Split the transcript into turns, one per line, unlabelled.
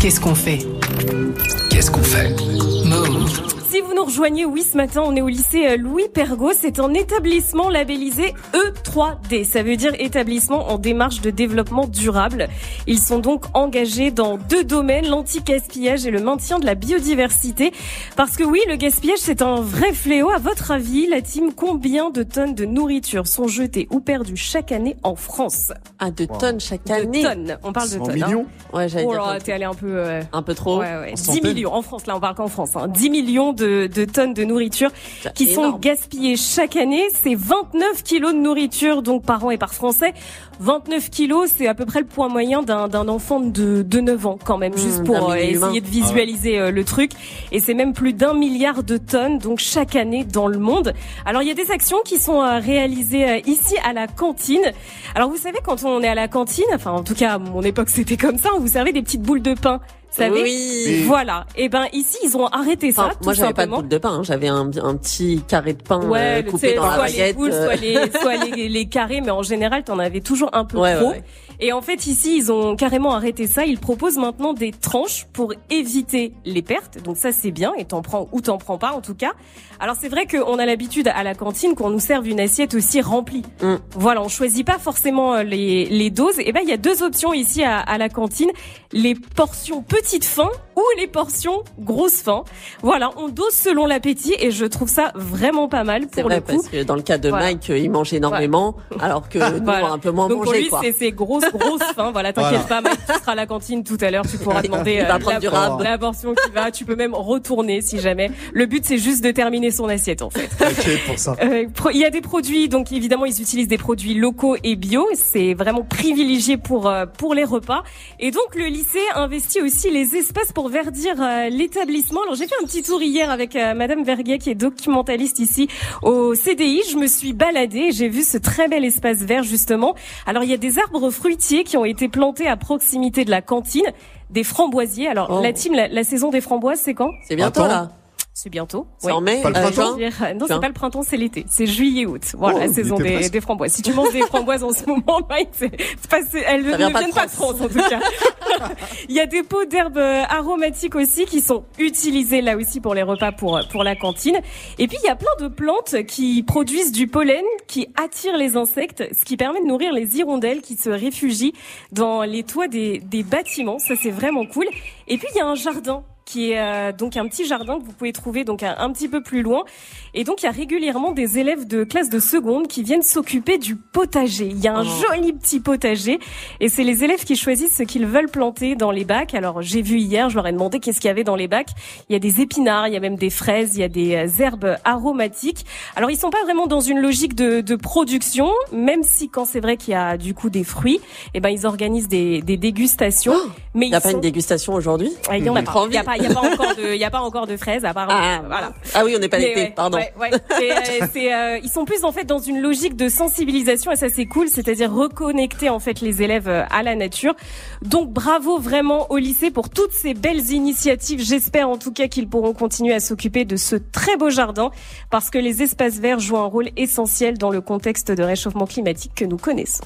Qu'est-ce qu'on fait?
Qu'est-ce qu'on fait?
Move.
Si vous nous rejoignez, oui, ce matin, on est au lycée euh, Louis Pergaud. C'est un établissement labellisé E3D. Ça veut dire établissement en démarche de développement durable. Ils sont donc engagés dans deux domaines, l'anti-gaspillage et le maintien de la biodiversité. Parce que oui, le gaspillage, c'est un vrai fléau. À votre avis, la team, combien de tonnes de nourriture sont jetées ou perdues chaque année en France?
Ah, de tonnes chaque
De
année.
tonnes. On parle de
100
tonnes.
millions?
Hein.
Ouais, j'allais
Oh
dire
t'es allé un peu... euh,
un peu trop.
Ouais, ouais. 10
centaines.
millions en France, là on parle qu'en France, hein. 10 millions de, de tonnes de nourriture qui sont
énorme.
gaspillées chaque année. C'est 29 kilos de nourriture donc par an et par Français. 29 kilos, c'est à peu près le poids moyen d'un d'un enfant de, de 9 ans quand même,
Mmh,
juste
d'un
pour euh, essayer de visualiser euh, le truc. Et c'est même plus d'un milliard de tonnes donc chaque année dans le monde. Alors il y a des actions qui sont euh, réalisées ici à la cantine. Alors vous savez quand on est à la cantine, enfin en tout cas à mon époque c'était comme ça, on vous servait des petites boules de pain. Savez
Oui.
voilà. Et ben ici ils ont arrêté ça.
Enfin,
tout
moi, j'avais pas de boule de pain. hein. J'avais un, un petit carré de pain
Ouais,
euh, coupé dans la
soit les
baguette.
boules,
euh,
soit les, soit les, les carrés, mais en général, t'en avais toujours un peu
Ouais,
trop.
ouais.
Et en fait, ici, ils ont carrément arrêté ça. Ils proposent maintenant des tranches pour éviter les pertes. Donc ça, c'est bien. Et t'en prends ou t'en prends pas, en tout cas. Alors c'est vrai qu'on a l'habitude à la cantine qu'on nous serve une assiette aussi remplie.
Mm.
Voilà, on choisit pas forcément euh, les, les doses. Et ben, il y a deux options ici à, à la cantine les portions petites faim ou les portions grosses faim. Voilà, on dose selon l'appétit et je trouve ça vraiment pas mal pour
vrai
le coup.
parce que dans le cas de
Voilà.
Mike, il mange énormément, alors que nous
Voilà.
on a un peu moins
Donc pour
mangé
lui,
quoi.
c'est c'est grosse, grosse faim. Voilà, t'inquiète pas, Mike, tu seras à la cantine tout à l'heure, tu pourras demander euh, la,
du rab.
la portion qui va. Tu peux même retourner si jamais. Le but, c'est juste de terminer son assiette, en fait.
T'inquiète pour ça.
Euh, pro- il y a des produits, donc évidemment, ils utilisent des produits locaux et bio. C'est vraiment privilégié pour euh, pour les repas. Et donc, le lycée investit aussi les espaces pour verdir euh, l'établissement. Alors, j'ai fait un petit tour hier avec Madame Verguet, qui est documentaliste ici au CDI. Je me suis baladée, et j'ai vu ce très bel espace vert justement. Alors, il y a des arbres fruitiers qui ont été plantés à proximité de la cantine. Des framboisiers. Alors,
Oh.
la team, la, la saison des framboises, c'est quand?
C'est bientôt
Attends.
là.
C'est bientôt.
C'est en mai,
Pas le
euh,
printemps.
Euh, Non, c'est pas le printemps, c'est l'été. C'est juillet-août. Voilà,
Oh,
la saison des, framboises. Si tu manges des framboises en ce moment, Mike, c'est pas, c'est- elles
Ça
ne
vient pas de
viennent pas de
France.
En tout cas. Il y a des pots d'herbes euh, aromatiques aussi qui sont utilisés là aussi pour les repas pour, pour la cantine. Et puis, il y a plein de plantes qui produisent du pollen qui attire les insectes, ce qui permet de nourrir les hirondelles qui se réfugient dans les toits des, des bâtiments. Ça, c'est vraiment cool. Et puis, il y a un jardin qui est euh, donc un petit jardin que vous pouvez trouver donc un, un petit peu plus loin. Et donc il y a régulièrement des élèves de classe de seconde qui viennent s'occuper du potager. Il y a un
Oh.
joli petit potager et c'est les élèves qui choisissent ce qu'ils veulent planter dans les bacs. Alors j'ai vu hier, je leur ai demandé qu'est-ce qu'il y avait dans les bacs. Il y a des épinards, il y a même des fraises, il y a des euh, herbes aromatiques. Alors ils sont pas vraiment dans une logique de, de production, même si quand c'est vrai qu'il y a du coup des fruits, eh ben ils organisent des, des dégustations. Mais
Il n'y a
ils
pas
sont-
une dégustation aujourd'hui?
Ah, il y en a pas. y a pas, y a pas encore de, y a pas encore de fraises à part.
Ah,
voilà.
Ah oui, on n'est pas l'été,
ouais,
pardon.
ouais, ouais. C'est, euh, euh, ils sont plus en fait dans une logique de sensibilisation et ça c'est cool, c'est-à-dire reconnecter en fait les élèves euh, à la nature. Donc bravo vraiment au lycée pour toutes ces belles initiatives. J'espère en tout cas qu'ils pourront continuer à s'occuper de ce très beau jardin parce que les espaces verts jouent un rôle essentiel dans le contexte de réchauffement climatique que nous connaissons.